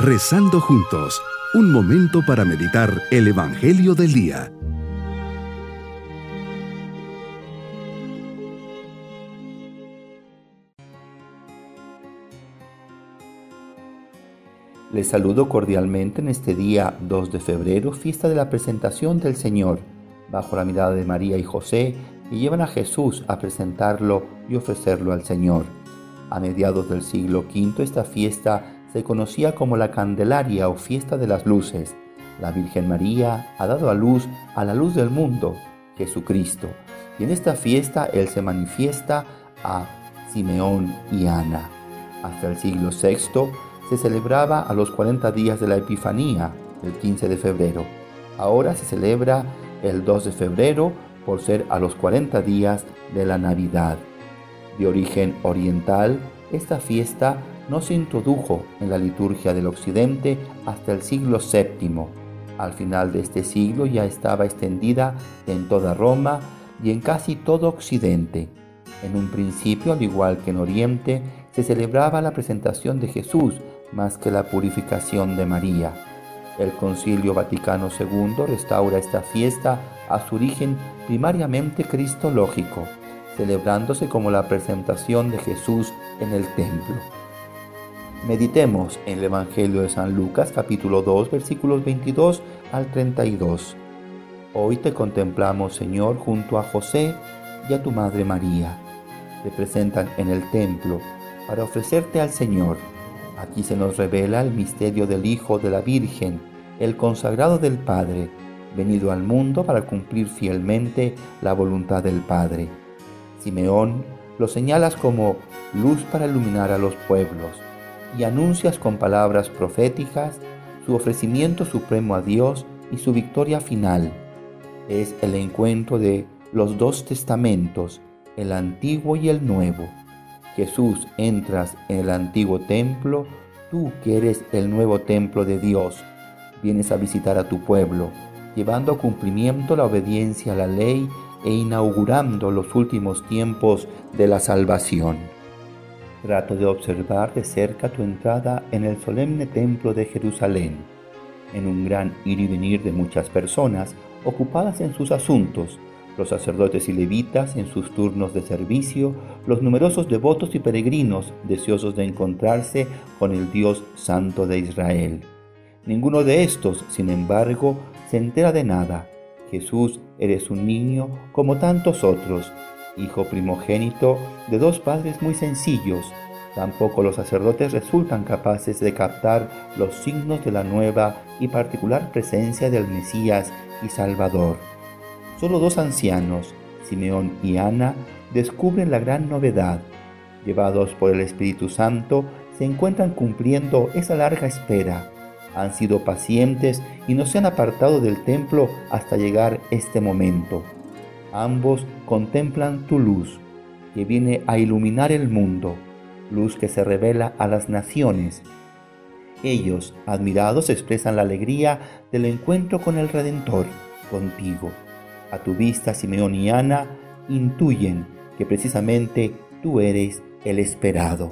Rezando juntos, un momento para meditar el Evangelio del Día. Les saludo cordialmente en este día 2 de febrero, fiesta de la presentación del Señor, bajo la mirada de María y José, y llevan a Jesús a presentarlo y ofrecerlo al Señor. A mediados del siglo V esta fiesta se conocía como la Candelaria o fiesta de las luces. La Virgen María ha dado a luz a la luz del mundo, Jesucristo, y en esta fiesta Él se manifiesta a Simeón y Ana. Hasta el siglo VI se celebraba a los 40 días de la Epifanía, el 15 de febrero. Ahora se celebra el 2 de febrero por ser a los 40 días de la Navidad. De origen oriental, esta fiesta no se introdujo en la liturgia del occidente hasta el siglo VII. Al final de este siglo ya estaba extendida en toda Roma y en casi todo occidente. En un principio, al igual que en Oriente, se celebraba la presentación de Jesús más que la purificación de María. El Concilio Vaticano II restaura esta fiesta a su origen primariamente cristológico, celebrándose como la presentación de Jesús en el templo. Meditemos en el Evangelio de San Lucas capítulo 2 versículos 22 al 32. Hoy te contemplamos, Señor, junto a José y a tu Madre María. Te presentan en el templo para ofrecerte al Señor Aquí se nos revela el misterio del Hijo de la Virgen, el consagrado del Padre, venido al mundo para cumplir fielmente la voluntad del Padre. Simeón lo señalas como luz para iluminar a los pueblos y anuncias con palabras proféticas su ofrecimiento supremo a Dios y su victoria final. Es el encuentro de los dos testamentos, el antiguo y el nuevo Jesús, entras en el antiguo templo, tú que eres el nuevo templo de Dios, vienes a visitar a tu pueblo, llevando a cumplimiento la obediencia a la ley e inaugurando los últimos tiempos de la salvación. Trato de observar de cerca tu entrada en el solemne templo de Jerusalén, en un gran ir y venir de muchas personas ocupadas en sus asuntos, los sacerdotes y levitas en sus turnos de servicio, los numerosos devotos y peregrinos deseosos de encontrarse con el Dios Santo de Israel. Ninguno de estos, sin embargo, se entera de nada. Jesús, eres un niño como tantos otros, hijo primogénito de dos padres muy sencillos. Tampoco los sacerdotes resultan capaces de captar los signos de la nueva y particular presencia del Mesías y Salvador. Solo dos ancianos, Simeón y Ana, descubren la gran novedad. Llevados por el Espíritu Santo, se encuentran cumpliendo esa larga espera. Han sido pacientes y no se han apartado del templo hasta llegar este momento. Ambos contemplan tu luz, que viene a iluminar el mundo, luz que se revela a las naciones. Ellos, admirados, expresan la alegría del encuentro con el Redentor, contigo. A tu vista, Simeón y Ana intuyen que precisamente tú eres el esperado.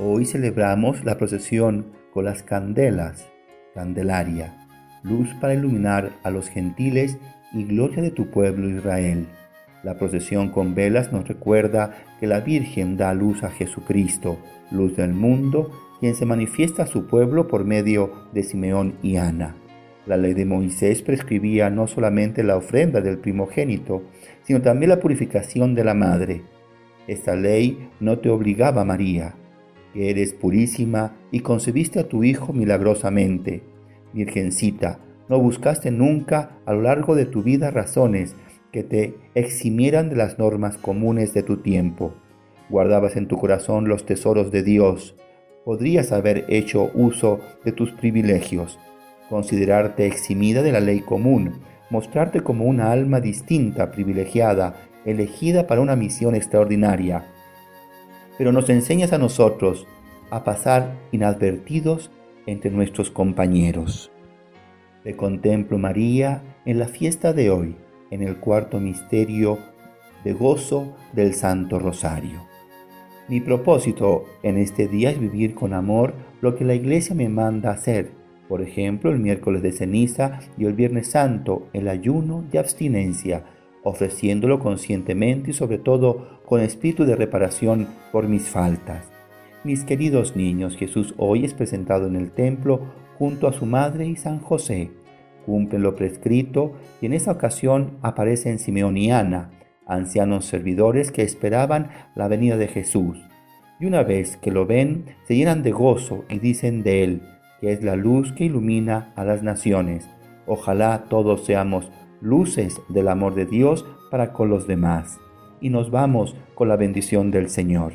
Hoy celebramos la procesión con las candelas, Candelaria, luz para iluminar a los gentiles y gloria de tu pueblo Israel. La procesión con velas nos recuerda que la Virgen da luz a Jesucristo, luz del mundo, quien se manifiesta a su pueblo por medio de Simeón y Ana. La ley de Moisés prescribía no solamente la ofrenda del primogénito, sino también la purificación de la madre. Esta ley no te obligaba, María, que eres purísima y concebiste a tu Hijo milagrosamente. Virgencita, no buscaste nunca a lo largo de tu vida razones que te eximieran de las normas comunes de tu tiempo. Guardabas en tu corazón los tesoros de Dios. Podrías haber hecho uso de tus privilegios considerarte eximida de la ley común, mostrarte como una alma distinta, privilegiada, elegida para una misión extraordinaria. Pero nos enseñas a nosotros a pasar inadvertidos entre nuestros compañeros. Te contemplo, María, en la fiesta de hoy, en el cuarto misterio de gozo del Santo Rosario. Mi propósito en este día es vivir con amor lo que la iglesia me manda hacer. Por ejemplo, el miércoles de ceniza y el viernes santo, el ayuno de abstinencia, ofreciéndolo conscientemente y sobre todo con espíritu de reparación por mis faltas. Mis queridos niños, Jesús hoy es presentado en el templo junto a su madre y San José. Cumplen lo prescrito y en esa ocasión aparecen Simeón y Ana, ancianos servidores que esperaban la venida de Jesús. Y una vez que lo ven, se llenan de gozo y dicen de él, que es la luz que ilumina a las naciones. Ojalá todos seamos luces del amor de Dios para con los demás. Y nos vamos con la bendición del Señor.